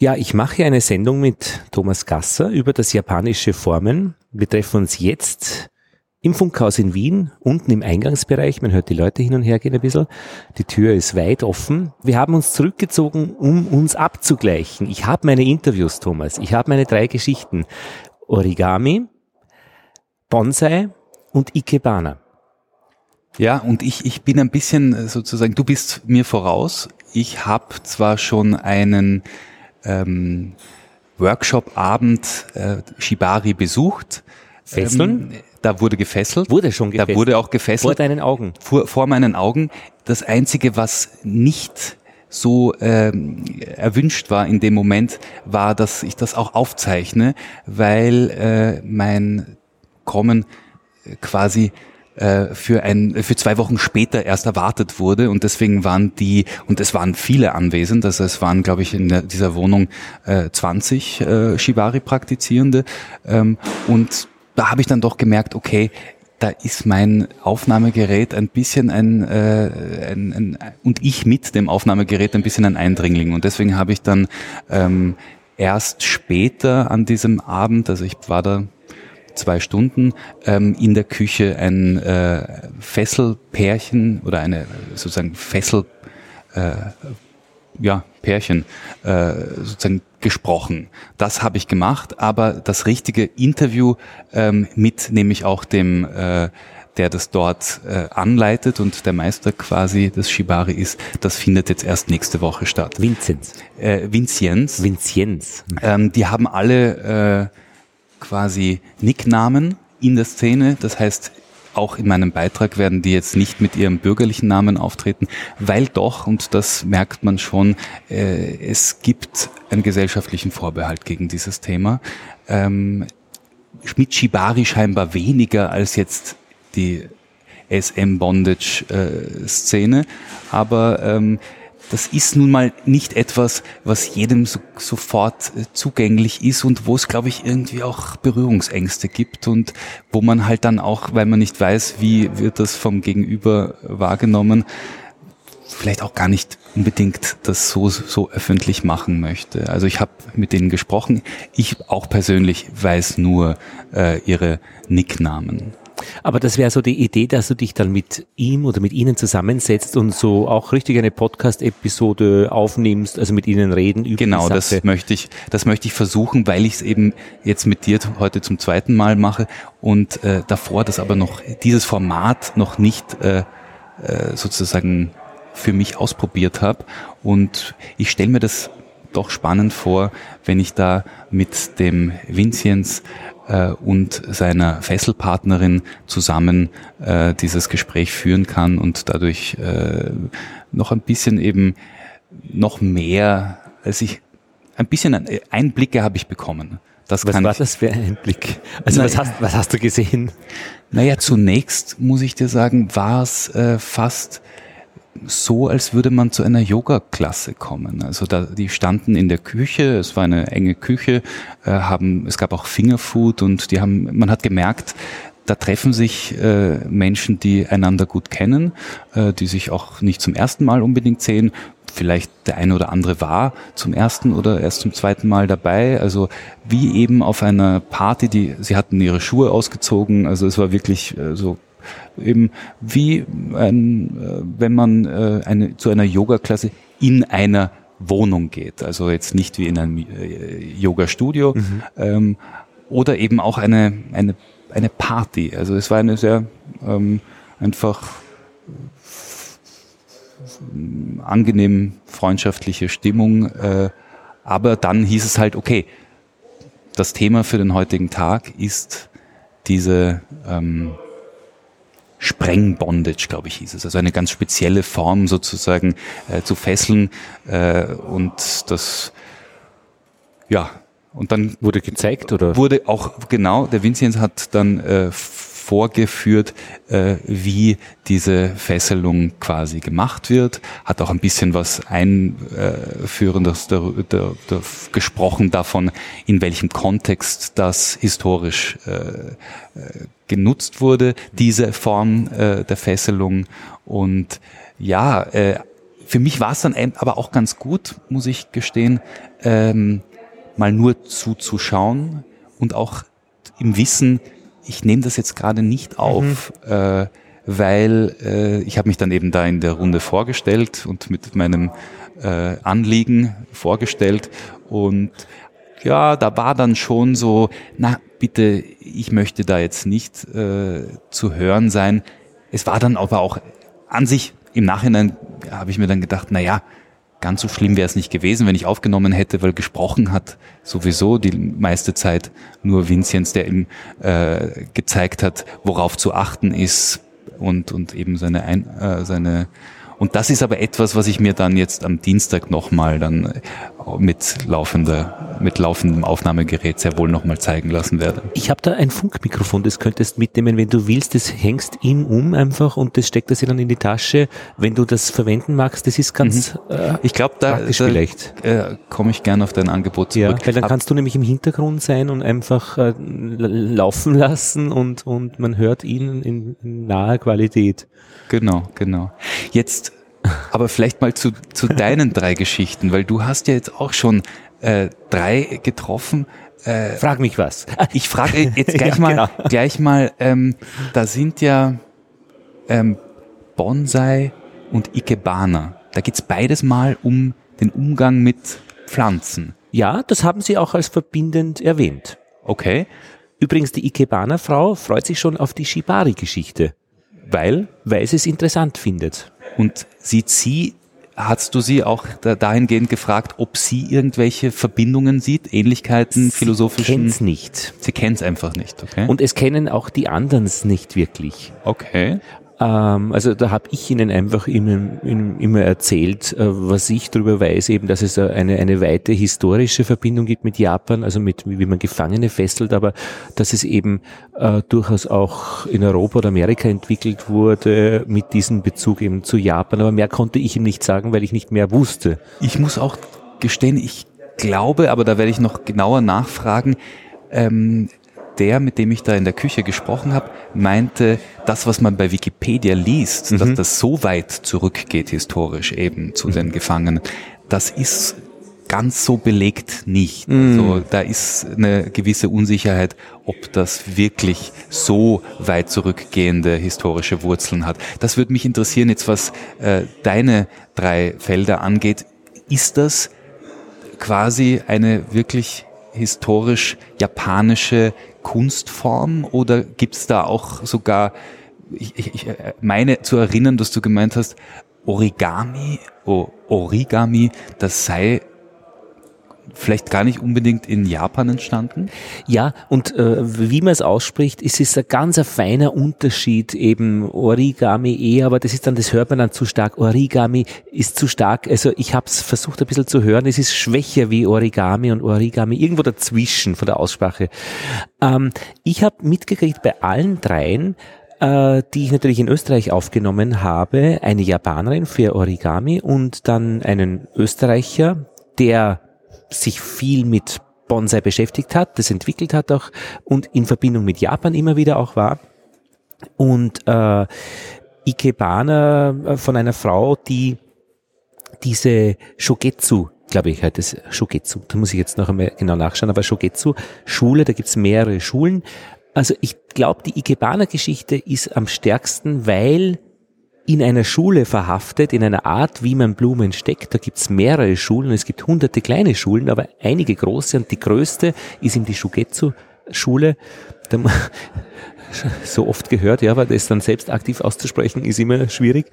Ja, ich mache eine Sendung mit Thomas Gasser über das japanische Formen. Wir treffen uns jetzt im Funkhaus in Wien, unten im Eingangsbereich. Man hört die Leute hin und her gehen ein bisschen. Die Tür ist weit offen. Wir haben uns zurückgezogen, um uns abzugleichen. Ich habe meine Interviews, Thomas. Ich habe meine drei Geschichten. Origami, Bonsai und Ikebana. Ja, und ich, ich bin ein bisschen äh, sozusagen, du bist mir voraus. Ich habe zwar schon einen ähm, Workshop-Abend äh, Shibari besucht. Fesseln? Ähm, da wurde gefesselt. Wurde schon gefesselt. Da wurde auch gefesselt. Vor deinen Augen. Vor, vor meinen Augen. Das Einzige, was nicht so ähm, erwünscht war in dem Moment, war, dass ich das auch aufzeichne, weil äh, mein Kommen quasi äh, für ein für zwei Wochen später erst erwartet wurde. Und deswegen waren die und es waren viele anwesend, also es waren glaube ich in dieser Wohnung äh, 20 äh, Shibari Praktizierende ähm, und da habe ich dann doch gemerkt, okay, da ist mein Aufnahmegerät ein bisschen ein, äh, ein, ein und ich mit dem Aufnahmegerät ein bisschen ein Eindringling. Und deswegen habe ich dann ähm, erst später an diesem Abend, also ich war da zwei Stunden ähm, in der Küche ein äh, Fesselpärchen oder eine sozusagen Fessel äh, ja, Pärchen äh, sozusagen gesprochen. Das habe ich gemacht, aber das richtige Interview ähm, mit nämlich auch dem äh, der das dort äh, anleitet und der Meister quasi des Shibari ist, das findet jetzt erst nächste Woche statt. Vinzenz. Äh, Vinzienz. Vinzienz. Ähm, die haben alle äh, quasi Nicknamen in der Szene. Das heißt, auch in meinem Beitrag werden die jetzt nicht mit ihrem bürgerlichen Namen auftreten, weil doch, und das merkt man schon, äh, es gibt einen gesellschaftlichen Vorbehalt gegen dieses Thema. Ähm, mit Shibari scheinbar weniger als jetzt die SM-Bondage-Szene, äh, aber ähm, das ist nun mal nicht etwas, was jedem so, sofort äh, zugänglich ist und wo es, glaube ich, irgendwie auch Berührungsängste gibt und wo man halt dann auch, weil man nicht weiß, wie wird das vom Gegenüber wahrgenommen, vielleicht auch gar nicht unbedingt das so, so öffentlich machen möchte. Also ich habe mit denen gesprochen. Ich auch persönlich weiß nur äh, ihre Nicknamen. Aber das wäre so die Idee, dass du dich dann mit ihm oder mit ihnen zusammensetzt und so auch richtig eine Podcast-Episode aufnimmst, also mit ihnen reden über Genau, das möchte ich, das möchte ich versuchen, weil ich es eben jetzt mit dir heute zum zweiten Mal mache und äh, davor das aber noch, dieses Format noch nicht äh, äh, sozusagen für mich ausprobiert habe. Und ich stelle mir das doch spannend vor, wenn ich da mit dem Vinziens äh, und seiner Fesselpartnerin zusammen äh, dieses Gespräch führen kann und dadurch äh, noch ein bisschen eben noch mehr, als ich ein bisschen Einblicke habe ich bekommen. Das was war das für ein Einblick? Also was, hast, was hast du gesehen? Naja, zunächst muss ich dir sagen, war es äh, fast so, als würde man zu einer Yoga-Klasse kommen. Also da, die standen in der Küche, es war eine enge Küche, äh, haben, es gab auch Fingerfood und die haben, man hat gemerkt, da treffen sich äh, Menschen, die einander gut kennen, äh, die sich auch nicht zum ersten Mal unbedingt sehen. Vielleicht der eine oder andere war zum ersten oder erst zum zweiten Mal dabei. Also wie eben auf einer Party, die sie hatten ihre Schuhe ausgezogen. Also es war wirklich äh, so eben wie ein, äh, wenn man äh, eine, zu einer Yoga-Klasse in einer Wohnung geht. Also jetzt nicht wie in einem äh, Yoga-Studio mhm. ähm, oder eben auch eine, eine, eine Party. Also es war eine sehr ähm, einfach angenehm freundschaftliche Stimmung. Äh, aber dann hieß es halt, okay, das Thema für den heutigen Tag ist diese ähm, Sprengbondage, glaube ich, hieß es. Also eine ganz spezielle Form sozusagen äh, zu fesseln. Äh, und das, ja, und dann wurde gezeigt oder wurde auch genau. Der Vinzenz hat dann äh, vorgeführt, äh, wie diese Fesselung quasi gemacht wird, hat auch ein bisschen was einführendes da, da, da, gesprochen davon, in welchem Kontext das historisch äh, äh, genutzt wurde, diese Form äh, der Fesselung. Und ja, äh, für mich war es dann aber auch ganz gut, muss ich gestehen, ähm, mal nur zuzuschauen und auch im Wissen, ich nehme das jetzt gerade nicht auf, mhm. äh, weil äh, ich habe mich dann eben da in der Runde vorgestellt und mit meinem äh, Anliegen vorgestellt und ja, da war dann schon so, na bitte, ich möchte da jetzt nicht äh, zu hören sein. Es war dann aber auch an sich im Nachhinein habe ich mir dann gedacht, na ja, ganz so schlimm wäre es nicht gewesen, wenn ich aufgenommen hätte, weil gesprochen hat sowieso die meiste Zeit nur Vinzenz, der ihm äh, gezeigt hat, worauf zu achten ist und, und eben seine, Ein äh, seine und das ist aber etwas, was ich mir dann jetzt am Dienstag nochmal dann mit laufender, mit laufendem Aufnahmegerät sehr wohl nochmal zeigen lassen werde. Ich habe da ein Funkmikrofon, das könntest mitnehmen, wenn du willst. Das hängst ihm um einfach und das steckt das dann in die Tasche. Wenn du das verwenden magst, das ist ganz mhm. äh, ich glaube, da, da vielleicht. Äh, komme ich gerne auf dein Angebot zurück. Ja, weil dann kannst du nämlich im Hintergrund sein und einfach äh, laufen lassen und, und man hört ihn in, in naher Qualität. Genau, genau. Jetzt aber vielleicht mal zu, zu deinen drei Geschichten, weil du hast ja jetzt auch schon äh, drei getroffen. Äh, Frag mich was. Ich frage jetzt gleich ja, mal, genau. gleich mal, ähm, da sind ja ähm, Bonsai und Ikebana. Da geht's beides mal um den Umgang mit Pflanzen. Ja, das haben Sie auch als verbindend erwähnt. Okay. Übrigens, die Ikebana-Frau freut sich schon auf die Shibari-Geschichte. Weil? Weil sie es interessant findet. Und sieht sie, hast du sie auch dahingehend gefragt, ob sie irgendwelche Verbindungen sieht, Ähnlichkeiten, sie philosophischen? Sie kennt es nicht. Sie kennt es einfach nicht, okay? Und es kennen auch die anderen es nicht wirklich. Okay. Ähm, also da habe ich ihnen einfach immer, immer erzählt, äh, was ich darüber weiß, eben, dass es eine, eine weite historische Verbindung gibt mit Japan, also mit wie man Gefangene fesselt, aber dass es eben äh, durchaus auch in Europa oder Amerika entwickelt wurde mit diesem Bezug eben zu Japan. Aber mehr konnte ich ihm nicht sagen, weil ich nicht mehr wusste. Ich muss auch gestehen, ich glaube, aber da werde ich noch genauer nachfragen, ähm, der, mit dem ich da in der Küche gesprochen habe, meinte, das, was man bei Wikipedia liest, mhm. dass das so weit zurückgeht historisch eben zu mhm. den Gefangenen, das ist ganz so belegt nicht. Mhm. Also, da ist eine gewisse Unsicherheit, ob das wirklich so weit zurückgehende historische Wurzeln hat. Das würde mich interessieren, jetzt was äh, deine drei Felder angeht. Ist das quasi eine wirklich historisch japanische Kunstform oder gibt es da auch sogar, ich, ich, ich meine zu erinnern, dass du gemeint hast, Origami, oh, Origami, das sei vielleicht gar nicht unbedingt in Japan entstanden? Ja, und äh, wie man es ausspricht, ist es ein ganz ein feiner Unterschied, eben Origami eh, aber das ist dann, das hört man dann zu stark. Origami ist zu stark, also ich habe es versucht ein bisschen zu hören, es ist schwächer wie Origami und Origami, irgendwo dazwischen von der Aussprache. Ähm, ich habe mitgekriegt bei allen dreien, äh, die ich natürlich in Österreich aufgenommen habe, eine Japanerin für Origami und dann einen Österreicher, der sich viel mit Bonsai beschäftigt hat, das entwickelt hat auch und in Verbindung mit Japan immer wieder auch war. Und äh, Ikebana äh, von einer Frau, die diese Shogetsu, glaube ich, halt das Shogetsu, da muss ich jetzt noch einmal genau nachschauen, aber Shogetsu, Schule, da gibt's mehrere Schulen. Also ich glaube, die Ikebana-Geschichte ist am stärksten, weil in einer Schule verhaftet, in einer Art, wie man Blumen steckt. Da gibt's mehrere Schulen, es gibt hunderte kleine Schulen, aber einige große und die größte ist eben die Shugetsu-Schule. So oft gehört, ja, aber das dann selbst aktiv auszusprechen, ist immer schwierig.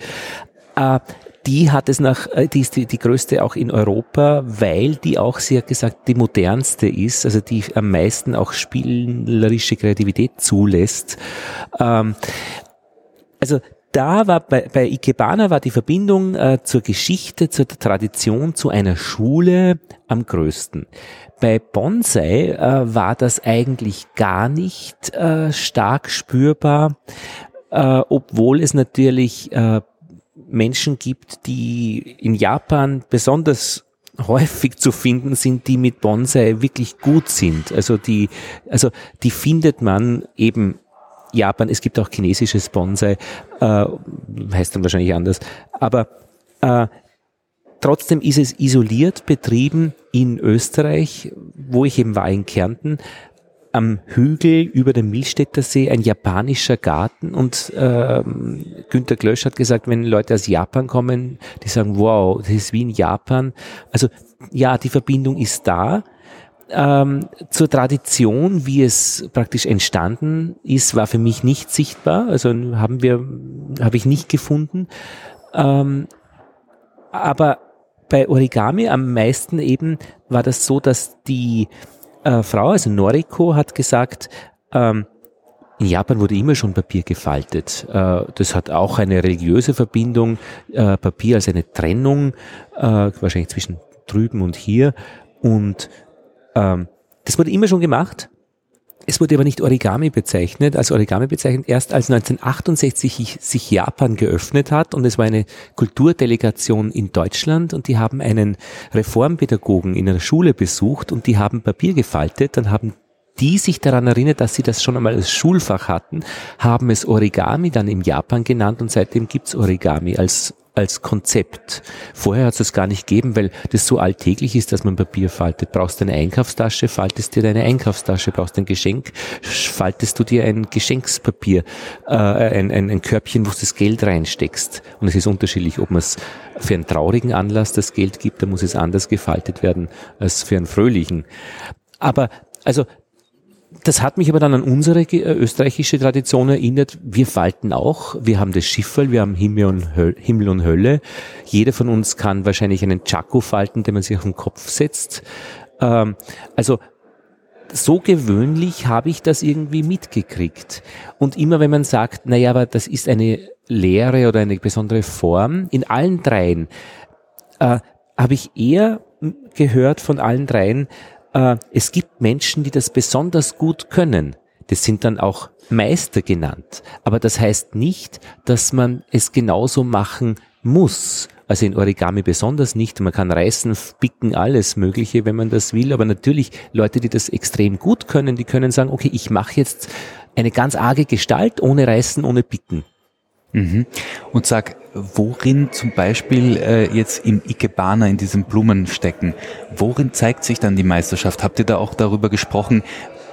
Äh, die hat es nach, äh, die ist die, die größte auch in Europa, weil die auch, sie hat gesagt, die modernste ist, also die am meisten auch spielerische Kreativität zulässt. Ähm, also da war bei, bei Ikebana war die Verbindung äh, zur Geschichte, zur Tradition, zu einer Schule am größten. Bei Bonsai äh, war das eigentlich gar nicht äh, stark spürbar, äh, obwohl es natürlich äh, Menschen gibt, die in Japan besonders häufig zu finden sind, die mit Bonsai wirklich gut sind. Also die, also die findet man eben Japan, es gibt auch chinesisches Bonsai, äh, heißt dann wahrscheinlich anders. Aber äh, trotzdem ist es isoliert betrieben in Österreich, wo ich eben war in Kärnten, am Hügel über dem Milstädter See ein japanischer Garten und ähm, Günter Glösch hat gesagt, wenn Leute aus Japan kommen, die sagen, wow, das ist wie in Japan. Also ja, die Verbindung ist da. Ähm, zur Tradition, wie es praktisch entstanden ist, war für mich nicht sichtbar. Also haben wir, habe ich nicht gefunden. Ähm, aber bei Origami am meisten eben war das so, dass die äh, Frau, also Noriko, hat gesagt, ähm, in Japan wurde immer schon Papier gefaltet. Äh, das hat auch eine religiöse Verbindung. Äh, Papier als eine Trennung, äh, wahrscheinlich zwischen drüben und hier. Und ähm, das wurde immer schon gemacht. Es wurde aber nicht Origami bezeichnet, als Origami bezeichnet erst als 1968 sich Japan geöffnet hat. Und es war eine Kulturdelegation in Deutschland. Und die haben einen Reformpädagogen in einer Schule besucht. Und die haben Papier gefaltet, dann haben die sich daran erinnert, dass sie das schon einmal als Schulfach hatten, haben es Origami dann in Japan genannt. Und seitdem gibt's Origami als als Konzept. Vorher hat es das gar nicht gegeben, weil das so alltäglich ist, dass man Papier faltet. Brauchst du eine Einkaufstasche, faltest dir deine Einkaufstasche. Brauchst du ein Geschenk, faltest du dir ein Geschenkspapier, äh, ein, ein, ein Körbchen, wo du das Geld reinsteckst. Und es ist unterschiedlich, ob man es für einen traurigen Anlass das Geld gibt, dann muss es anders gefaltet werden als für einen fröhlichen. Aber also das hat mich aber dann an unsere äh, österreichische Tradition erinnert. Wir falten auch. Wir haben das Schifferl, wir haben Himmel und, Hölle, Himmel und Hölle. Jeder von uns kann wahrscheinlich einen Chaco falten, den man sich auf den Kopf setzt. Ähm, also so gewöhnlich habe ich das irgendwie mitgekriegt. Und immer wenn man sagt, naja, aber das ist eine Lehre oder eine besondere Form, in allen dreien, äh, habe ich eher gehört von allen dreien, äh, es gibt Menschen, die das besonders gut können. Das sind dann auch Meister genannt. Aber das heißt nicht, dass man es genauso machen muss. Also in Origami besonders nicht. Man kann reißen, picken, alles Mögliche, wenn man das will. Aber natürlich Leute, die das extrem gut können, die können sagen, okay, ich mache jetzt eine ganz arge Gestalt ohne reißen, ohne picken. Mhm. Und sag, worin zum Beispiel äh, jetzt im Ikebana, in diesem Blumenstecken, worin zeigt sich dann die Meisterschaft? Habt ihr da auch darüber gesprochen,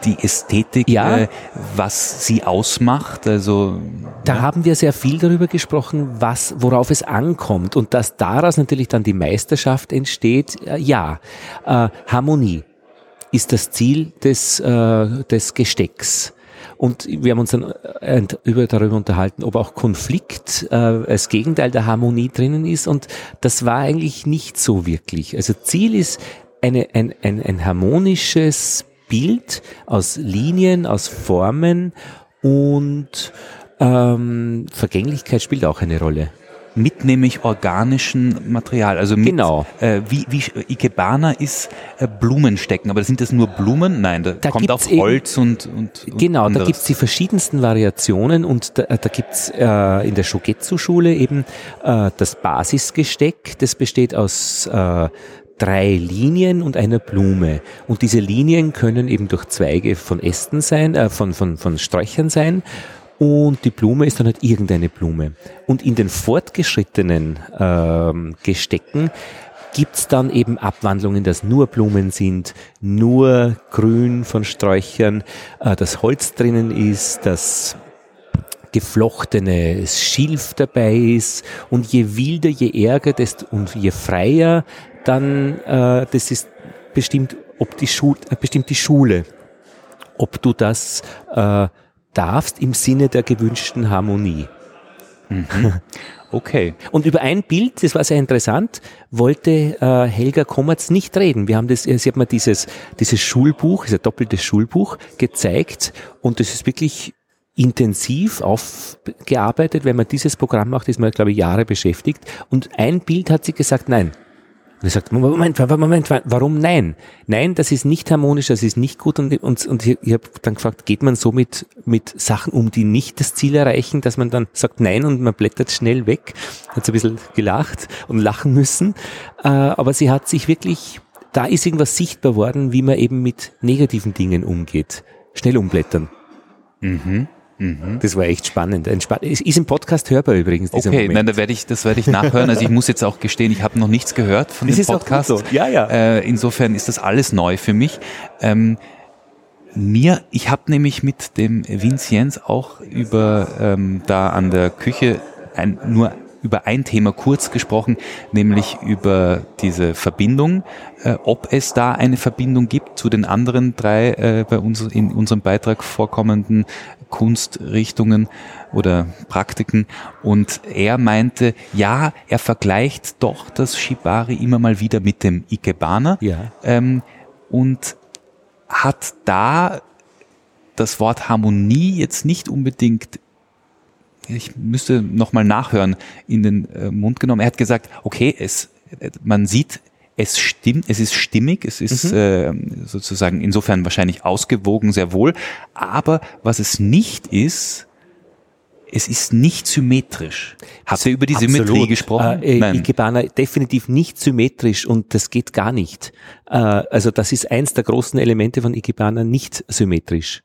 die Ästhetik, ja. äh, was sie ausmacht? Also da ja. haben wir sehr viel darüber gesprochen, was, worauf es ankommt und dass daraus natürlich dann die Meisterschaft entsteht. Äh, ja, äh, Harmonie ist das Ziel des, äh, des Gestecks. Und wir haben uns dann äh, über, darüber unterhalten, ob auch Konflikt äh, als Gegenteil der Harmonie drinnen ist. Und das war eigentlich nicht so wirklich. Also Ziel ist eine, ein, ein, ein harmonisches Bild aus Linien, aus Formen und ähm, Vergänglichkeit spielt auch eine Rolle mit nämlich organischen Material. Also mit, genau. Äh, wie, wie Ikebana ist äh, Blumenstecken, aber sind das nur Blumen? Nein, da, da kommt auch Holz und, und, und Genau, anderes. da gibt's die verschiedensten Variationen und da, da gibt's äh, in der Shogetsu-Schule eben äh, das Basisgesteck, das besteht aus äh, drei Linien und einer Blume. Und diese Linien können eben durch Zweige von Ästen sein, äh, von, von, von Sträuchern sein und die Blume ist dann halt irgendeine Blume. Und in den fortgeschrittenen ähm, Gestecken gibt's dann eben Abwandlungen, dass nur Blumen sind, nur Grün von Sträuchern, äh, das Holz drinnen ist, dass geflochtenes Schilf dabei ist und je wilder, je ärger desto, und je freier, dann äh, das ist bestimmt, ob die Schule, äh, bestimmt die Schule, ob du das äh, darfst im Sinne der gewünschten Harmonie. Mhm. Okay. Und über ein Bild, das war sehr interessant, wollte äh, Helga Kommerz nicht reden. Wir haben das, sie hat mir dieses, dieses Schulbuch, ist ein doppeltes Schulbuch, gezeigt und das ist wirklich intensiv aufgearbeitet. Wenn man dieses Programm macht, ist man, glaube ich, Jahre beschäftigt. Und ein Bild hat sie gesagt, nein, und er sagt, Moment, Moment, warum nein? Nein, das ist nicht harmonisch, das ist nicht gut. Und, und, und ich, ich habe dann gefragt, geht man so mit, mit Sachen um, die nicht das Ziel erreichen, dass man dann sagt nein und man blättert schnell weg? Hat so ein bisschen gelacht und lachen müssen. Äh, aber sie hat sich wirklich, da ist irgendwas sichtbar worden, wie man eben mit negativen Dingen umgeht. Schnell umblättern. Mhm. Mhm. Das war echt spannend. Es ist im Podcast hörbar übrigens. Dieser okay, Moment. nein, da werde ich, das werde ich nachhören. Also ich muss jetzt auch gestehen, ich habe noch nichts gehört von das dem Podcast. So. Ja, ja. Äh, insofern ist das alles neu für mich. Ähm, mir, ich habe nämlich mit dem Vincenz auch über ähm, da an der Küche ein, nur über ein Thema kurz gesprochen, nämlich über diese Verbindung, äh, ob es da eine Verbindung gibt zu den anderen drei äh, bei uns in unserem Beitrag vorkommenden Kunstrichtungen oder Praktiken. Und er meinte, ja, er vergleicht doch das Shibari immer mal wieder mit dem Ikebana. Ja. Ähm, und hat da das Wort Harmonie jetzt nicht unbedingt ich müsste nochmal nachhören, in den äh, Mund genommen. Er hat gesagt, okay, es, man sieht, es stimmt, es ist stimmig, es ist mhm. äh, sozusagen insofern wahrscheinlich ausgewogen, sehr wohl. Aber was es nicht ist, es ist nicht symmetrisch. Hast du über die Absolut. Symmetrie gesprochen? Äh, Nein. Ikebana definitiv nicht symmetrisch und das geht gar nicht. Äh, also das ist eins der großen Elemente von Ikebana, nicht symmetrisch.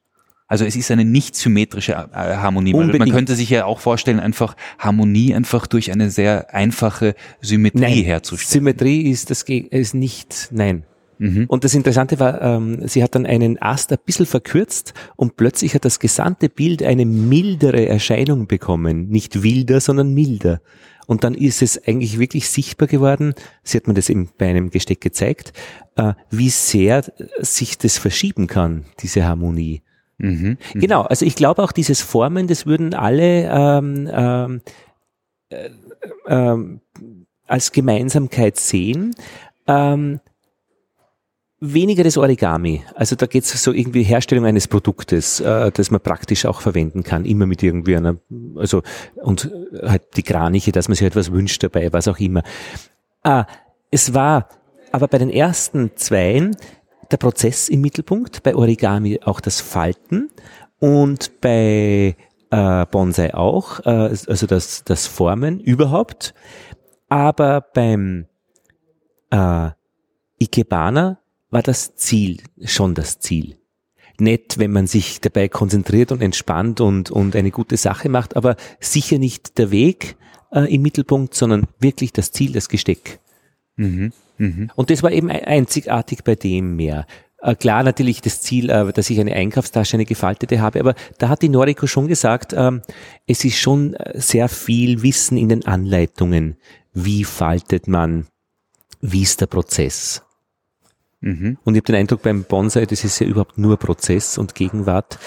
Also es ist eine nicht symmetrische äh, Harmonie. Unbedingt. Man könnte sich ja auch vorstellen, einfach Harmonie einfach durch eine sehr einfache Symmetrie nein. herzustellen. Symmetrie ist das ist nicht, nein. Mhm. Und das Interessante war, ähm, sie hat dann einen Ast ein bisschen verkürzt und plötzlich hat das gesamte Bild eine mildere Erscheinung bekommen. Nicht wilder, sondern milder. Und dann ist es eigentlich wirklich sichtbar geworden, sie hat mir das eben bei einem Gesteck gezeigt, äh, wie sehr sich das verschieben kann, diese Harmonie. Mhm, mhm, genau, also ich glaube auch dieses Formen, das würden alle ähm, ähm, äh, ähm, als Gemeinsamkeit sehen. Ähm, weniger das Origami. Also da geht es so irgendwie Herstellung eines Produktes, äh, das man praktisch auch verwenden kann, immer mit irgendwie einer, also und halt die Kraniche, dass man sich etwas wünscht dabei, was auch immer. Ah, es war aber bei den ersten zweien der Prozess im Mittelpunkt, bei Origami auch das Falten und bei äh, Bonsai auch, äh, also das, das Formen überhaupt. Aber beim äh, Ikebana war das Ziel schon das Ziel. Nett, wenn man sich dabei konzentriert und entspannt und, und eine gute Sache macht, aber sicher nicht der Weg äh, im Mittelpunkt, sondern wirklich das Ziel, das Gesteck. Mhm. Mhm. Und das war eben einzigartig bei dem mehr. Äh, klar natürlich das Ziel, äh, dass ich eine Einkaufstasche, eine gefaltete habe, aber da hat die Noriko schon gesagt, ähm, es ist schon äh, sehr viel Wissen in den Anleitungen. Wie faltet man? Wie ist der Prozess? Mhm. Und ich habe den Eindruck beim Bonsai, das ist ja überhaupt nur Prozess und Gegenwart.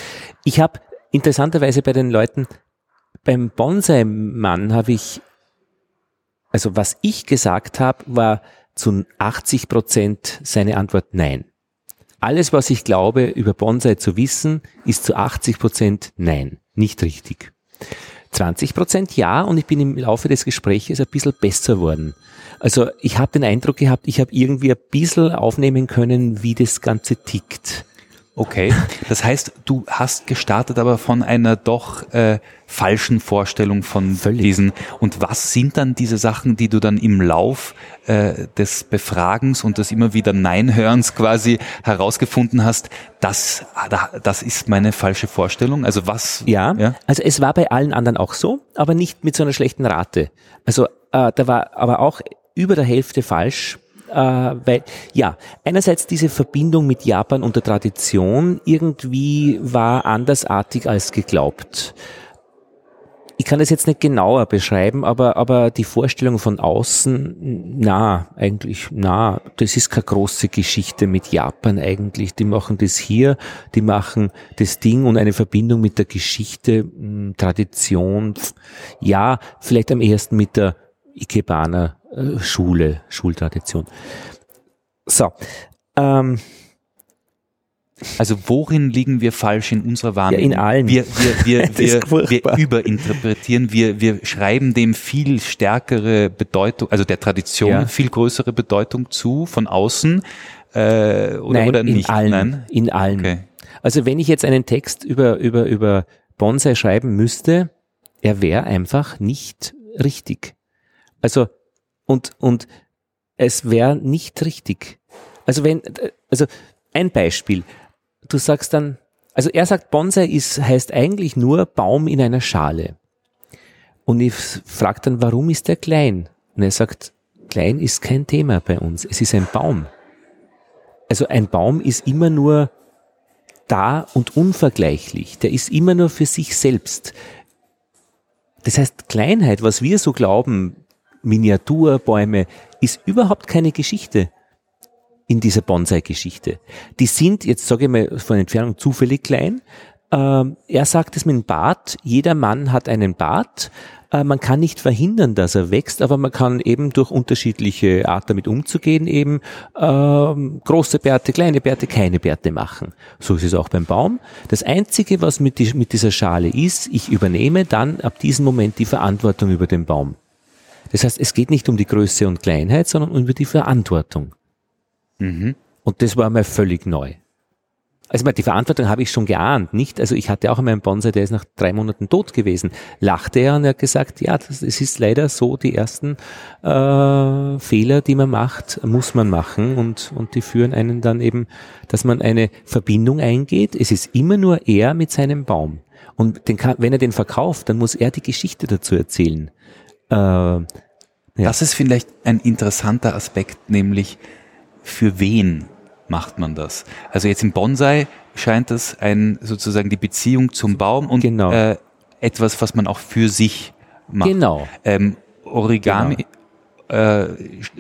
Ich habe interessanterweise bei den Leuten, beim Bonsai-Mann habe ich, also was ich gesagt habe, war, zu 80 Prozent seine Antwort nein. Alles, was ich glaube, über Bonsai zu wissen, ist zu 80 Prozent nein, nicht richtig. 20 Prozent ja und ich bin im Laufe des Gespräches ein bisschen besser worden. Also ich habe den Eindruck gehabt, ich habe irgendwie ein bisschen aufnehmen können, wie das Ganze tickt. Okay, das heißt, du hast gestartet aber von einer doch äh, falschen Vorstellung von Völlig. diesen. Und was sind dann diese Sachen, die du dann im Lauf äh, des Befragens und des immer wieder Nein-Hörens quasi herausgefunden hast, das, das ist meine falsche Vorstellung? Also was? Ja, ja, also es war bei allen anderen auch so, aber nicht mit so einer schlechten Rate. Also äh, da war aber auch über der Hälfte falsch äh, weil ja, einerseits diese Verbindung mit Japan und der Tradition irgendwie war andersartig als geglaubt. Ich kann das jetzt nicht genauer beschreiben, aber, aber die Vorstellung von außen, na, eigentlich, na, das ist keine große Geschichte mit Japan eigentlich. Die machen das hier, die machen das Ding und eine Verbindung mit der Geschichte, hm, Tradition, ja, vielleicht am ersten mit der Ikebana äh, Schule, Schultradition. So. Ähm, also worin liegen wir falsch in unserer Wahrnehmung? Ja, in allen. Wir, wir, wir, wir, wir überinterpretieren, wir, wir schreiben dem viel stärkere Bedeutung, also der Tradition ja. viel größere Bedeutung zu von außen äh, oder, Nein, oder nicht? In allen. Nein? In allen. Okay. Also wenn ich jetzt einen Text über, über, über Bonsai schreiben müsste, er wäre einfach nicht richtig. Also und, und es wäre nicht richtig. Also wenn, also ein Beispiel. Du sagst dann, Also er sagt, Bonsai ist, heißt eigentlich nur Baum in einer Schale. Und ich frage dann, warum ist der klein? Und er sagt, klein ist kein Thema bei uns. Es ist ein Baum. Also ein Baum ist immer nur da und unvergleichlich. Der ist immer nur für sich selbst. Das heißt, Kleinheit, was wir so glauben, Miniaturbäume, ist überhaupt keine Geschichte in dieser Bonsai-Geschichte. Die sind, jetzt sage ich mal von Entfernung zufällig klein. Ähm, er sagt es mit dem Bart, jeder Mann hat einen Bart, äh, man kann nicht verhindern, dass er wächst, aber man kann eben durch unterschiedliche Art damit umzugehen eben ähm, große Bärte, kleine Bärte, keine Bärte machen. So ist es auch beim Baum. Das Einzige, was mit, die, mit dieser Schale ist, ich übernehme dann ab diesem Moment die Verantwortung über den Baum. Das heißt, es geht nicht um die Größe und Kleinheit, sondern um die Verantwortung. Mhm. Und das war mir völlig neu. Also die Verantwortung habe ich schon geahnt, nicht? Also ich hatte auch einmal einen Bonsai, der ist nach drei Monaten tot gewesen. Lachte er und er hat gesagt, ja, das, es ist leider so, die ersten äh, Fehler, die man macht, muss man machen und, und die führen einen dann eben, dass man eine Verbindung eingeht. Es ist immer nur er mit seinem Baum. Und den kann, wenn er den verkauft, dann muss er die Geschichte dazu erzählen. Äh, ja. Das ist vielleicht ein interessanter Aspekt, nämlich für wen macht man das? Also jetzt im Bonsai scheint das ein sozusagen die Beziehung zum Baum und genau. äh, etwas, was man auch für sich macht. Genau. Ähm, Origami genau. Äh,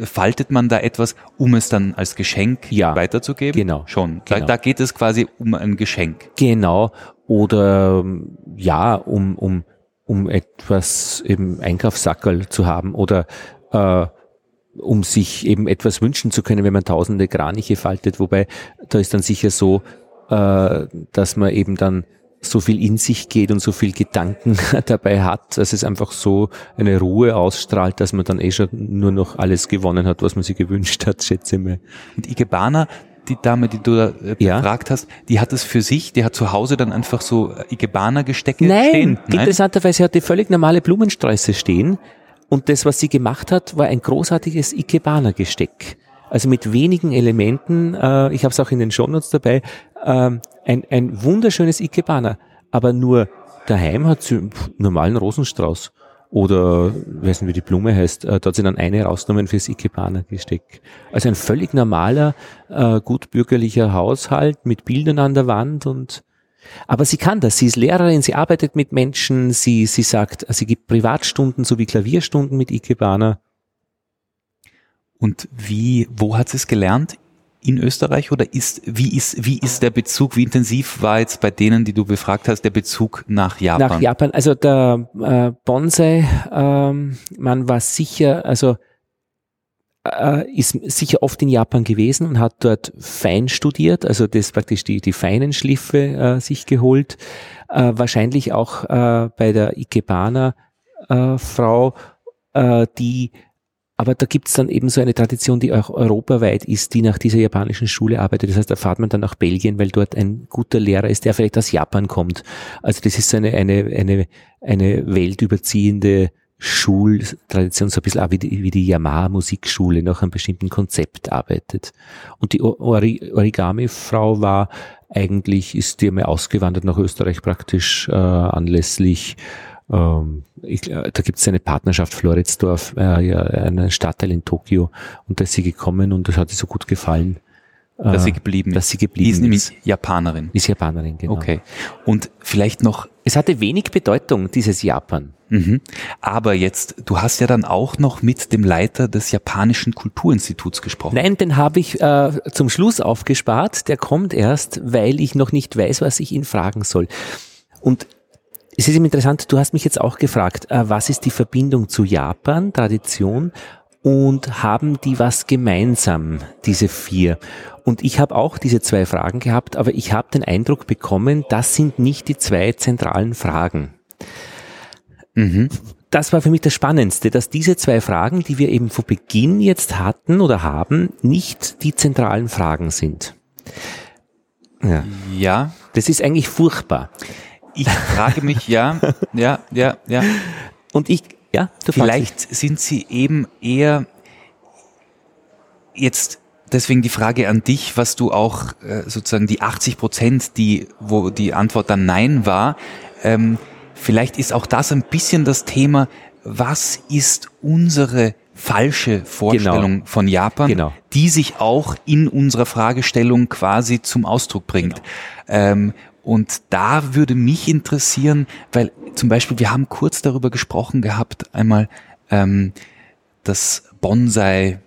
faltet man da etwas, um es dann als Geschenk ja, weiterzugeben? Genau. Schon. Genau. Da, da geht es quasi um ein Geschenk. Genau. Oder ja, um, um, um etwas im Einkaufssackerl zu haben oder äh, um sich eben etwas wünschen zu können, wenn man tausende Kraniche faltet. Wobei da ist dann sicher so, äh, dass man eben dann so viel in sich geht und so viel Gedanken dabei hat, dass es einfach so eine Ruhe ausstrahlt, dass man dann eh schon nur noch alles gewonnen hat, was man sich gewünscht hat, schätze ich mal. Und Ikebana, die Dame, die du da äh, ja. befragt hast, die hat es für sich, die hat zu Hause dann einfach so Ikebana-Gestecke stehen? Nein, interessanterweise hat die völlig normale Blumensträuße stehen, und das, was sie gemacht hat, war ein großartiges Ikebana-Gesteck. Also mit wenigen Elementen, äh, ich habe es auch in den Shownotes dabei, äh, ein, ein wunderschönes Ikebana. Aber nur daheim hat sie einen normalen Rosenstrauß. Oder, weiß nicht, wie die Blume heißt, äh, da hat sie dann eine rausgenommen fürs Ikebana-Gesteck. Also ein völlig normaler, äh, gutbürgerlicher Haushalt mit Bildern an der Wand und aber sie kann das. Sie ist Lehrerin, sie arbeitet mit Menschen, sie, sie sagt, sie gibt Privatstunden sowie Klavierstunden mit Ikebana. Und wie, wo hat sie es gelernt? In Österreich oder ist, wie ist, wie ist der Bezug, wie intensiv war jetzt bei denen, die du befragt hast, der Bezug nach Japan? Nach Japan, also der äh, Bonsai, ähm, man war sicher, also äh, ist sicher oft in Japan gewesen und hat dort fein studiert, also das praktisch die, die feinen Schliffe äh, sich geholt. Äh, wahrscheinlich auch äh, bei der Ikebana äh, Frau, äh, die aber da gibt's dann eben so eine Tradition, die auch europaweit ist, die nach dieser japanischen Schule arbeitet. Das heißt, da fahrt man dann nach Belgien, weil dort ein guter Lehrer ist, der vielleicht aus Japan kommt. Also das ist so eine, eine, eine, eine weltüberziehende Schultradition so ein bisschen auch wie die, wie die Yamaha Musikschule nach einem bestimmten Konzept arbeitet. Und die Origami-Frau war eigentlich, ist die einmal ausgewandert nach Österreich praktisch äh, anlässlich ähm, ich, da gibt es eine Partnerschaft Floridsdorf, äh, ja, einen Stadtteil in Tokio und da ist sie gekommen und das hat ihr so gut gefallen. Dass sie geblieben dass sie geblieben ist. ist nämlich Japanerin. Ist Japanerin, genau. Okay. Und vielleicht noch. Es hatte wenig Bedeutung, dieses Japan. Mhm. Aber jetzt, du hast ja dann auch noch mit dem Leiter des japanischen Kulturinstituts gesprochen. Nein, den habe ich äh, zum Schluss aufgespart. Der kommt erst, weil ich noch nicht weiß, was ich ihn fragen soll. Und es ist interessant, du hast mich jetzt auch gefragt, äh, was ist die Verbindung zu Japan, Tradition und haben die was gemeinsam, diese vier? Und ich habe auch diese zwei Fragen gehabt, aber ich habe den Eindruck bekommen, das sind nicht die zwei zentralen Fragen. Mhm. Das war für mich das Spannendste, dass diese zwei Fragen, die wir eben vor Beginn jetzt hatten oder haben, nicht die zentralen Fragen sind. Ja. ja. Das ist eigentlich furchtbar. Ich frage mich, ja, ja, ja, ja. Und ich, ja, du Vielleicht sind sie eben eher jetzt deswegen die Frage an dich, was du auch äh, sozusagen die 80 Prozent, die, wo die Antwort dann Nein war, ähm, vielleicht ist auch das ein bisschen das Thema, was ist unsere falsche Vorstellung genau. von Japan, genau. die sich auch in unserer Fragestellung quasi zum Ausdruck bringt. Genau. Ähm, und da würde mich interessieren, weil zum Beispiel wir haben kurz darüber gesprochen gehabt, einmal ähm, das Bonsai,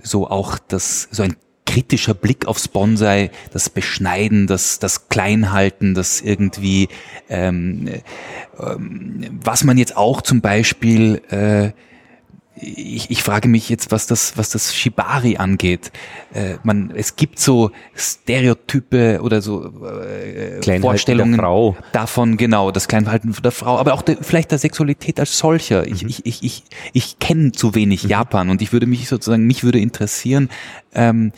so auch das so ein kritischer Blick aufs Bonsai, das Beschneiden, das, das Kleinhalten, das irgendwie, ähm, äh, was man jetzt auch zum Beispiel äh, ich, ich frage mich jetzt, was das, was das Shibari angeht. Äh, man, es gibt so Stereotype oder so äh, Vorstellungen Frau. davon, genau, das Kleinverhalten der Frau, aber auch der, vielleicht der Sexualität als solcher. Ich, mhm. ich, ich, ich, ich kenne zu wenig mhm. Japan und ich würde mich sozusagen, mich würde interessieren, ähm,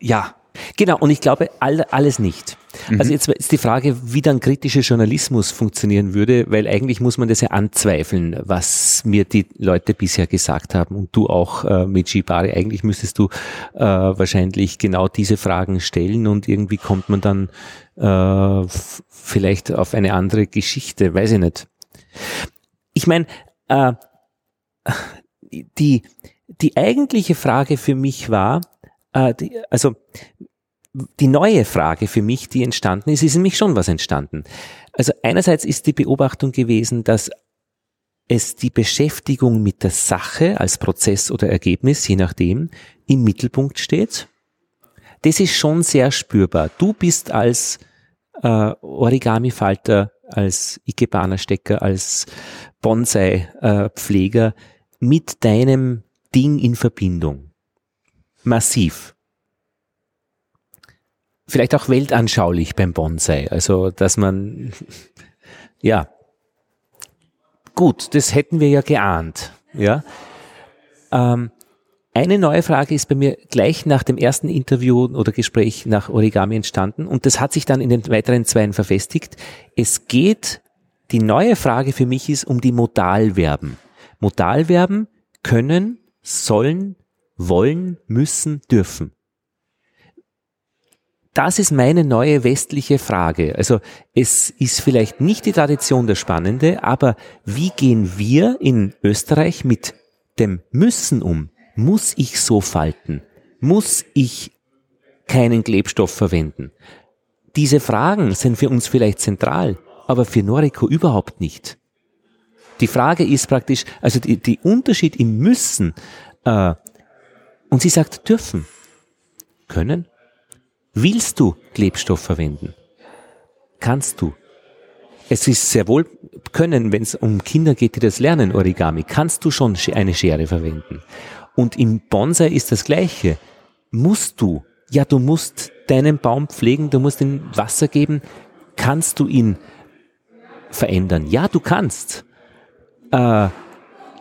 ja. Genau, und ich glaube, all, alles nicht. Mhm. Also jetzt ist die Frage, wie dann kritischer Journalismus funktionieren würde, weil eigentlich muss man das ja anzweifeln, was mir die Leute bisher gesagt haben und du auch äh, mit Shibari. Eigentlich müsstest du äh, wahrscheinlich genau diese Fragen stellen und irgendwie kommt man dann äh, vielleicht auf eine andere Geschichte, weiß ich nicht. Ich meine, äh, die, die eigentliche Frage für mich war, äh, die, also die neue Frage für mich, die entstanden ist, ist nämlich schon was entstanden. Also einerseits ist die Beobachtung gewesen, dass es die Beschäftigung mit der Sache als Prozess oder Ergebnis, je nachdem, im Mittelpunkt steht. Das ist schon sehr spürbar. Du bist als äh, Origami-Falter, als Ikebana-Stecker, als Bonsai-Pfleger mit deinem Ding in Verbindung. Massiv vielleicht auch weltanschaulich beim Bonsai. Also, dass man, ja, gut, das hätten wir ja geahnt, ja. Ähm, eine neue Frage ist bei mir gleich nach dem ersten Interview oder Gespräch nach Origami entstanden und das hat sich dann in den weiteren Zweien verfestigt. Es geht, die neue Frage für mich ist um die Modalverben. Modalverben können, sollen, wollen, müssen, dürfen. Das ist meine neue westliche Frage. Also es ist vielleicht nicht die Tradition der Spannende, aber wie gehen wir in Österreich mit dem Müssen um? Muss ich so falten? Muss ich keinen Klebstoff verwenden? Diese Fragen sind für uns vielleicht zentral, aber für Noriko überhaupt nicht. Die Frage ist praktisch, also die, die Unterschied im Müssen, äh, und sie sagt dürfen, können, Willst du Klebstoff verwenden? Kannst du. Es ist sehr wohl können, wenn es um Kinder geht, die das lernen, Origami, kannst du schon eine Schere verwenden. Und im Bonsai ist das Gleiche. Musst du. Ja, du musst deinen Baum pflegen, du musst ihm Wasser geben. Kannst du ihn verändern? Ja, du kannst. Äh,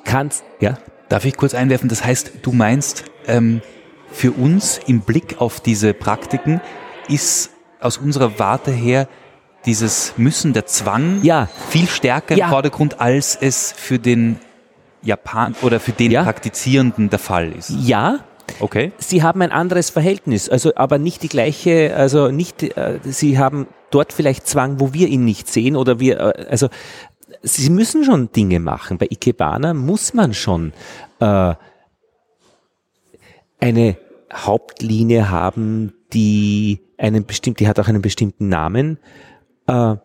kannst, ja. Darf ich kurz einwerfen? Das heißt, du meinst, ähm, für uns im Blick auf diese Praktiken ist aus unserer Warte her dieses Müssen, der Zwang ja. viel stärker ja. im Vordergrund, als es für den Japan oder für den ja. Praktizierenden der Fall ist. Ja. Okay. Sie haben ein anderes Verhältnis, also aber nicht die gleiche, also nicht, äh, sie haben dort vielleicht Zwang, wo wir ihn nicht sehen oder wir, äh, also sie müssen schon Dinge machen. Bei Ikebana muss man schon äh, eine Hauptlinie haben, die einen bestimmt, die hat auch einen bestimmten Namen, äh,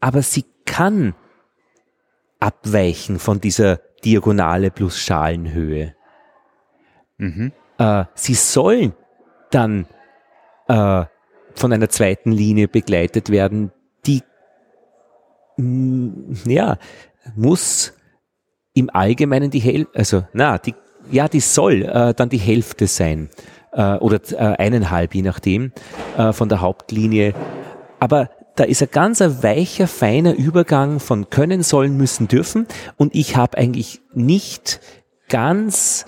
aber sie kann abweichen von dieser Diagonale plus Schalenhöhe. Mhm. Äh, sie soll dann äh, von einer zweiten Linie begleitet werden, die mh, ja muss im Allgemeinen die Hälfte, also na, die ja, die soll äh, dann die Hälfte sein äh, oder äh, eineinhalb, je nachdem, äh, von der Hauptlinie. Aber da ist ein ganz ein weicher, feiner Übergang von können, sollen, müssen, dürfen. Und ich habe eigentlich nicht ganz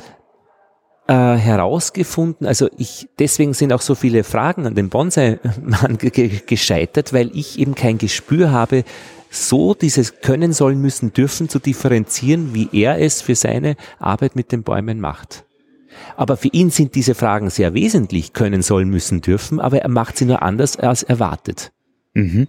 äh, herausgefunden, also ich, deswegen sind auch so viele Fragen an den Bonsai-Mann gescheitert, weil ich eben kein Gespür habe, so dieses können, sollen, müssen, dürfen zu differenzieren, wie er es für seine Arbeit mit den Bäumen macht. Aber für ihn sind diese Fragen sehr wesentlich, können, sollen, müssen, dürfen, aber er macht sie nur anders als erwartet. Mhm.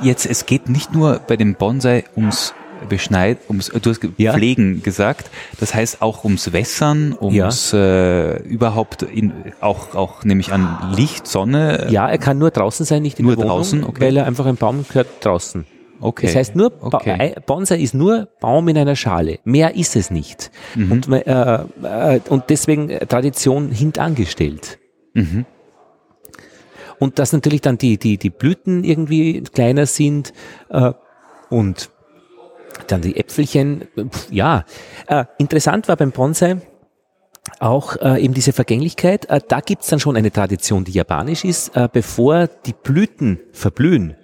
Jetzt, es geht nicht nur bei dem Bonsai ums Beschneid, ums, du hast ja. Pflegen gesagt, das heißt auch ums Wässern, ums ja. äh, überhaupt in, auch, auch nehme ich an Licht, Sonne. Ja, er kann nur draußen sein, nicht in nur der Wohnung, draußen, okay. weil er einfach ein Baum gehört draußen. Okay. Das heißt nur, okay. Bonsai ist nur Baum in einer Schale. Mehr ist es nicht. Mhm. Und, äh, äh, und deswegen Tradition hintangestellt. Mhm. Und dass natürlich dann die, die, die Blüten irgendwie kleiner sind äh, und dann die Äpfelchen, ja. Äh, interessant war beim Bonsai auch äh, eben diese Vergänglichkeit. Äh, da gibt's dann schon eine Tradition, die japanisch ist. Äh, bevor die Blüten verblühen,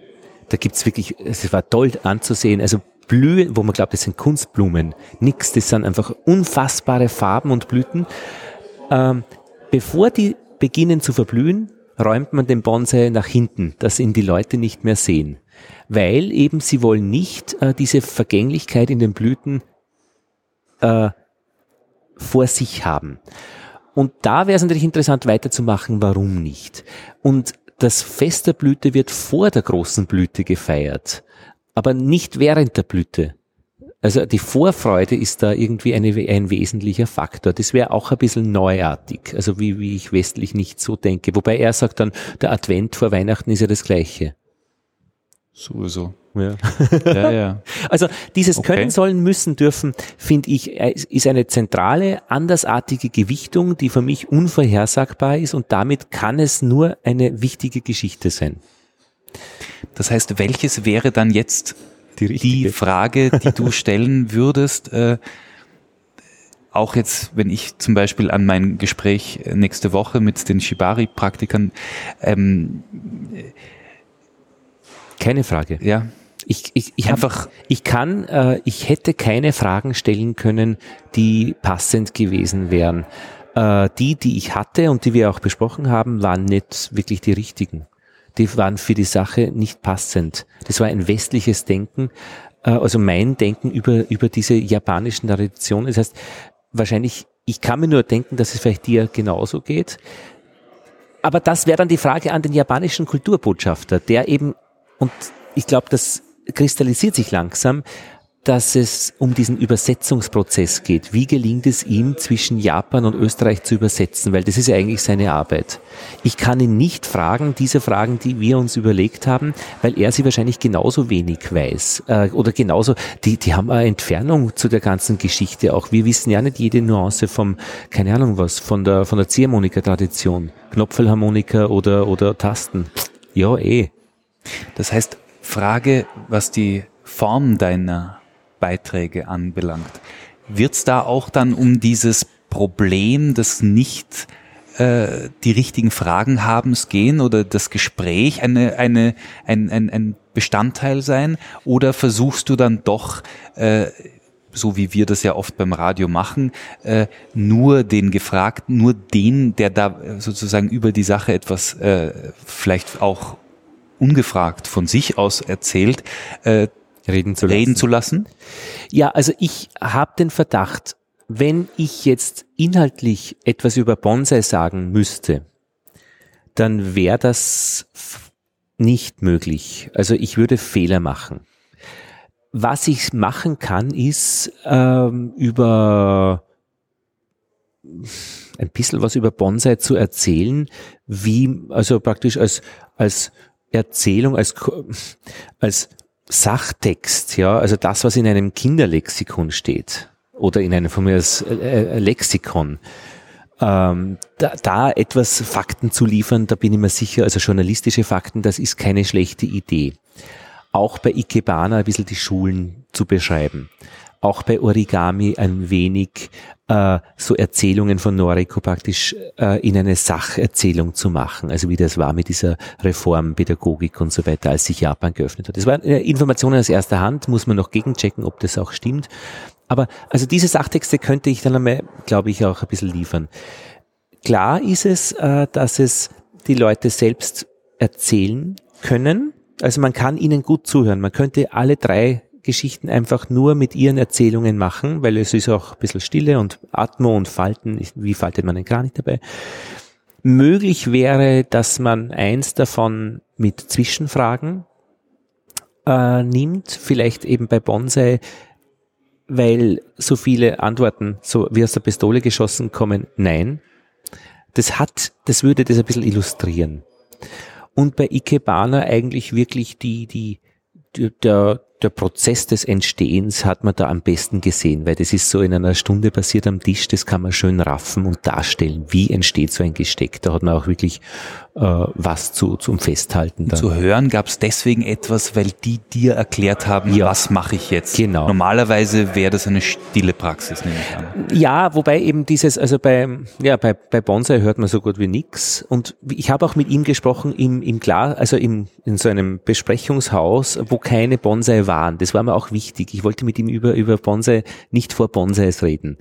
da gibt's wirklich, es war toll anzusehen, also Blühen, wo man glaubt, das sind Kunstblumen. Nix, das sind einfach unfassbare Farben und Blüten. Ähm, bevor die beginnen zu verblühen, räumt man den Bonsai nach hinten, dass ihn die Leute nicht mehr sehen. Weil eben sie wollen nicht äh, diese Vergänglichkeit in den Blüten äh, vor sich haben. Und da wäre es natürlich interessant weiterzumachen, warum nicht. Und das Fest der Blüte wird vor der großen Blüte gefeiert, aber nicht während der Blüte. Also die Vorfreude ist da irgendwie eine, ein wesentlicher Faktor. Das wäre auch ein bisschen neuartig, also wie, wie ich westlich nicht so denke. Wobei er sagt dann, der Advent vor Weihnachten ist ja das gleiche. Sowieso. Ja. ja, ja. Also dieses Okay. Können sollen müssen dürfen, finde ich, äh, ist eine zentrale, andersartige Gewichtung, die für mich unvorhersagbar ist und damit kann es nur eine wichtige Geschichte sein. Das heißt, welches wäre dann jetzt Die die Frage, die du stellen würdest, äh, auch jetzt, wenn ich zum Beispiel an mein Gespräch nächste Woche mit den Shibari-Praktikern, ähm, Keine Frage. ja, Ich, ich, ich, hab, Einfach- ich kann, äh, ich hätte keine Fragen stellen können, die passend gewesen wären. Äh, die, die ich hatte und die wir auch besprochen haben, waren nicht wirklich die richtigen. Die waren für die Sache nicht passend. Das war ein westliches Denken, äh, also mein Denken über, über diese japanischen Traditionen. Das heißt, wahrscheinlich, ich kann mir nur denken, dass es vielleicht dir genauso geht. Aber das wäre dann die Frage an den japanischen Kulturbotschafter, der eben, und ich glaube, das kristallisiert sich langsam, dass es um diesen Übersetzungsprozess geht. Wie gelingt es ihm, zwischen Japan und Österreich zu übersetzen? Weil das ist ja eigentlich seine Arbeit. Ich kann ihn nicht fragen, diese Fragen, die wir uns überlegt haben, weil er sie wahrscheinlich genauso wenig weiß. Äh, oder genauso, die, die haben eine Entfernung zu der ganzen Geschichte auch. Wir wissen ja nicht jede Nuance vom, keine Ahnung was, von der, von der Ziehharmonika-Tradition. Knopfelharmonika oder, oder Tasten. Ja, eh. das heißt, Frage, was die Form deiner Beiträge anbelangt. Wird es da auch dann um dieses Problem des nicht äh, die richtigen Fragen habens gehen oder das Gespräch eine, eine, ein, ein, ein Bestandteil sein? Oder versuchst du dann doch, äh, so wie wir das ja oft beim Radio machen, äh, nur den Gefragten, nur den, der da äh, sozusagen über die Sache etwas äh, vielleicht auch ungefragt von sich aus erzählt, äh, Reden zu lassen. reden zu lassen? Ja, also ich habe den Verdacht, wenn ich jetzt inhaltlich etwas über Bonsai sagen müsste, dann wäre das nicht möglich. Also ich würde Fehler machen. Was ich machen kann, ist ähm, über ein bisschen was über Bonsai zu erzählen, wie, also praktisch als, als Erzählung, als, als Sachtext, ja, also das, was in einem Kinderlexikon steht oder in einem von mir aus äh, äh, Lexikon, ähm, da, da etwas Fakten zu liefern, da bin ich mir sicher, also journalistische Fakten, das ist keine schlechte Idee. Auch bei Ikebana ein bisschen die Schulen zu beschreiben. Auch bei Origami ein wenig äh, so Erzählungen von Noriko praktisch äh, in eine Sacherzählung zu machen. Also wie das war mit dieser Reformpädagogik und so weiter, als sich Japan geöffnet hat. Das waren Informationen aus erster Hand, muss man noch gegenchecken, ob das auch stimmt. Aber also diese Sachtexte könnte ich dann einmal, glaube ich, auch ein bisschen liefern. Klar ist es, äh, dass es die Leute selbst erzählen können. Also man kann ihnen gut zuhören. Man könnte alle drei Geschichten einfach nur mit ihren Erzählungen machen, weil es ist auch ein bisschen Stille und Atmo und Falten. Wie faltet man den Kranich dabei? Möglich wäre, dass man eins davon mit Zwischenfragen äh, nimmt, vielleicht eben bei Bonsai, weil so viele Antworten so wie aus der Pistole geschossen kommen, nein. Das hat, das würde das ein bisschen illustrieren. Und bei Ikebana eigentlich wirklich die, die, der, der Prozess des Entstehens hat man da am besten gesehen, weil das ist so in einer Stunde passiert am Tisch, das kann man schön raffen und darstellen, wie entsteht so ein Gesteck. Da hat man auch wirklich äh, was zu, zum Festhalten. Dann. Zu hören gab es deswegen etwas, weil die dir erklärt haben, ja, was mache ich jetzt. Genau. Normalerweise wäre das eine stille Praxis, nehme ich an. Ja, wobei eben dieses, also bei, ja, bei, bei Bonsai hört man so gut wie nix. Und ich habe auch mit ihm gesprochen im, im Glas, also im, in so einem Besprechungshaus, wo keine Bonsai waren. Das war mir auch wichtig. Ich wollte mit ihm über, über Bonsai, nicht vor Bonsais reden.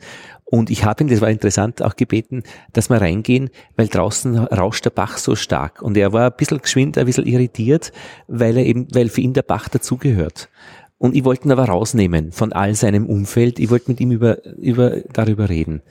Und ich habe ihn, das war interessant, auch gebeten, dass wir reingehen, weil draußen rauscht der Bach so stark. Und er war ein bisschen geschwind, ein bisschen irritiert, weil er eben, weil für ihn der Bach dazugehört. Und ich wollte ihn aber rausnehmen von all seinem Umfeld. Ich wollte mit ihm über, über, darüber reden.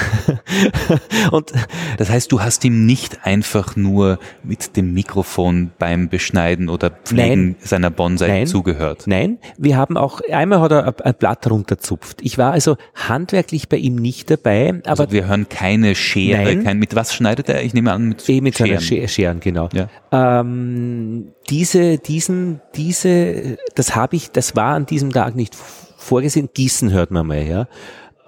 und das heißt, du hast ihm nicht einfach nur mit dem Mikrofon beim Beschneiden oder Pflegen nein, seiner Bonsai nein, zugehört. Nein, wir haben auch, einmal hat er ein Blatt runterzupft. Ich war also handwerklich bei ihm nicht dabei, aber. Also wir hören keine Schere, nein, kein, mit was schneidet er? Ich nehme an, mit, eh mit Scheren. Scheren, Scheren genau. Ja. Ähm, diese, diesen, diese, das habe ich, das war an diesem Tag nicht vorgesehen. Gießen hört man mal, ja.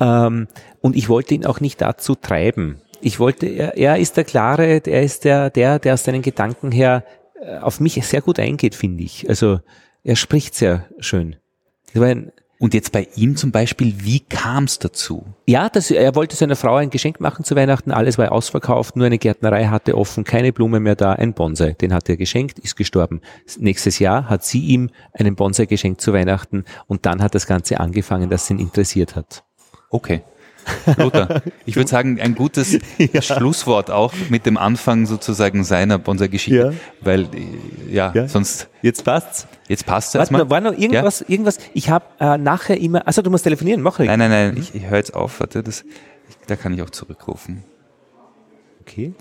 Ähm, und ich wollte ihn auch nicht dazu treiben. Ich wollte, er, er ist der klare, er ist der, der, der aus seinen Gedanken her äh, auf mich sehr gut eingeht, finde ich. Also er spricht sehr schön. und jetzt bei ihm zum Beispiel, wie kam es dazu? Ja, das, er wollte seiner Frau ein Geschenk machen zu Weihnachten, alles war ausverkauft, nur eine Gärtnerei hatte offen, keine Blume mehr da, ein Bonsai, den hat er geschenkt, ist gestorben. Nächstes Jahr hat sie ihm einen Bonsai geschenkt zu Weihnachten und dann hat das Ganze angefangen, dass ihn interessiert hat. Okay. Lothar, ich würde sagen, ein gutes ja. Schlusswort auch mit dem Anfang sozusagen seiner Bonsai-Geschichte, ja. weil ja, ja, sonst jetzt passt's. Jetzt passt es. War noch irgendwas? Irgendwas? Ich habe äh, nachher immer. Also du musst telefonieren. Mach ich. Nein, nein, nein. Ich, ich höre jetzt auf. Warte, das, ich, da kann ich auch zurückrufen. Okay.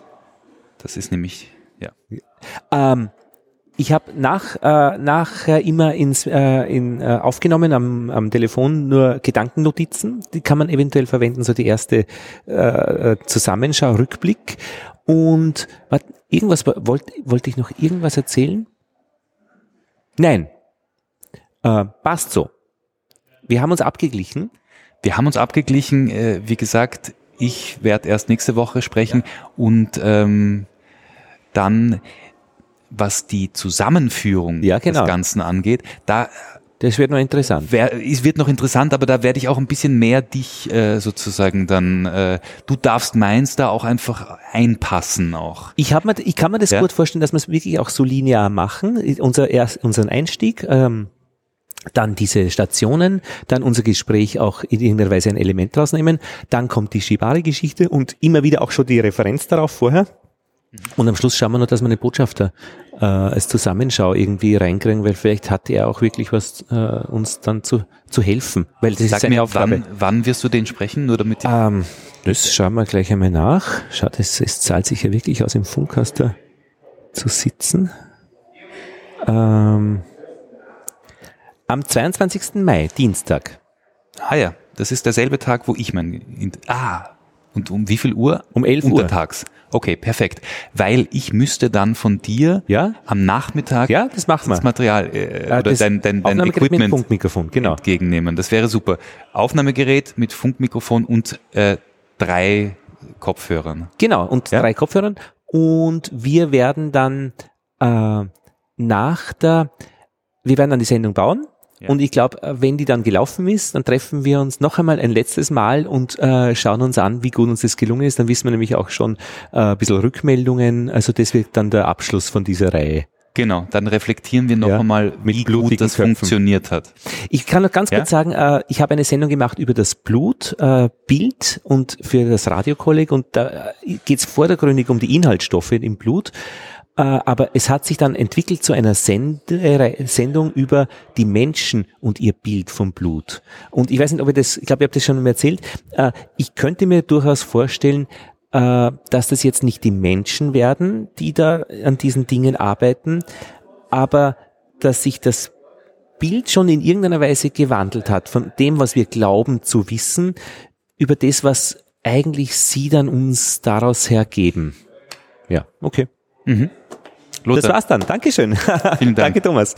Das ist nämlich ja. Ähm, ich habe nach, äh, nachher immer ins, äh, in, äh, aufgenommen am, am Telefon nur Gedankennotizen. Die kann man eventuell verwenden, so die erste äh, äh Zusammenschau, Rückblick. Und wat, irgendwas wollte wollte ich noch irgendwas erzählen? Nein. Äh, passt so. Wir haben uns abgeglichen. Wir haben uns abgeglichen. Äh, wie gesagt, ich werde erst nächste Woche sprechen ja. und ähm, dann was die Zusammenführung ja, genau. des Ganzen angeht, da das wird noch interessant. Wer, es wird noch interessant, aber da werde ich auch ein bisschen mehr dich äh, sozusagen dann. Äh, du darfst meins da auch einfach einpassen auch. Ich habe mir, ich kann mir das ja? gut vorstellen, dass wir es wirklich auch so linear machen. Unser erst, unseren Einstieg. Ähm, dann diese Stationen, dann unser Gespräch auch in irgendeiner Weise ein Element rausnehmen, dann kommt die Shibari-Geschichte und immer wieder auch schon die Referenz darauf vorher. Und am Schluss schauen wir noch, dass wir eine Botschafter äh, als Zusammenschau irgendwie reinkriegen, weil vielleicht hat er auch wirklich was, äh, uns dann zu, zu helfen. Weil das Sag ist seine mir, Aufgabe. Wann, wann wirst du den sprechen? Nur damit ähm, das schauen wir gleich einmal nach. Schaut, es, es zahlt sich ja wirklich aus dem Funkhaster zu sitzen. Ähm, am 22. Mai, Dienstag. Ah ja, das ist derselbe Tag, wo ich mein... Ah, und um wie viel Uhr? Um 11 Uhr. Untertags. Okay, perfekt. Weil ich müsste dann von dir ja? am Nachmittag ja, das, machen wir. das Material äh, ja, oder das dein, dein, dein Equipment mit Funkmikrofon, genau. entgegennehmen. Das wäre super. Aufnahmegerät mit Funkmikrofon und äh, drei Kopfhörern. Genau, und ja? drei Kopfhörern. Und wir werden dann äh, nach der, wir werden dann die Sendung bauen und ich glaube, äh, wenn die dann gelaufen ist, dann treffen wir uns noch einmal ein letztes Mal und äh, schauen uns an, wie gut uns das gelungen ist. Dann wissen wir nämlich auch schon äh, ein bisschen Rückmeldungen. Also das wird dann der Abschluss von dieser Reihe. Genau, dann reflektieren wir noch ja, einmal, wie gut das Köpfen. funktioniert hat. Ich kann noch ganz ja? kurz sagen, äh, ich habe eine Sendung gemacht über das Blut, äh, Bild und für das Radiokolleg und da äh, geht es vordergründig um die Inhaltsstoffe im Blut. Äh, aber es hat sich dann entwickelt zu einer Send Sendung über die Menschen und ihr Bild vom Blut. Und ich weiß nicht, ob ich das, ich glaube, ich habe das schon erzählt. Äh, ich könnte mir durchaus vorstellen, äh, dass das jetzt nicht die Menschen werden, die da an diesen Dingen arbeiten, aber dass sich das Bild schon in irgendeiner Weise gewandelt hat von dem, was wir glauben zu wissen, über das, was eigentlich sie dann uns daraus hergeben. Ja, okay. Mhm. Das war's dann. Dankeschön. Vielen Dank. Danke, Thomas.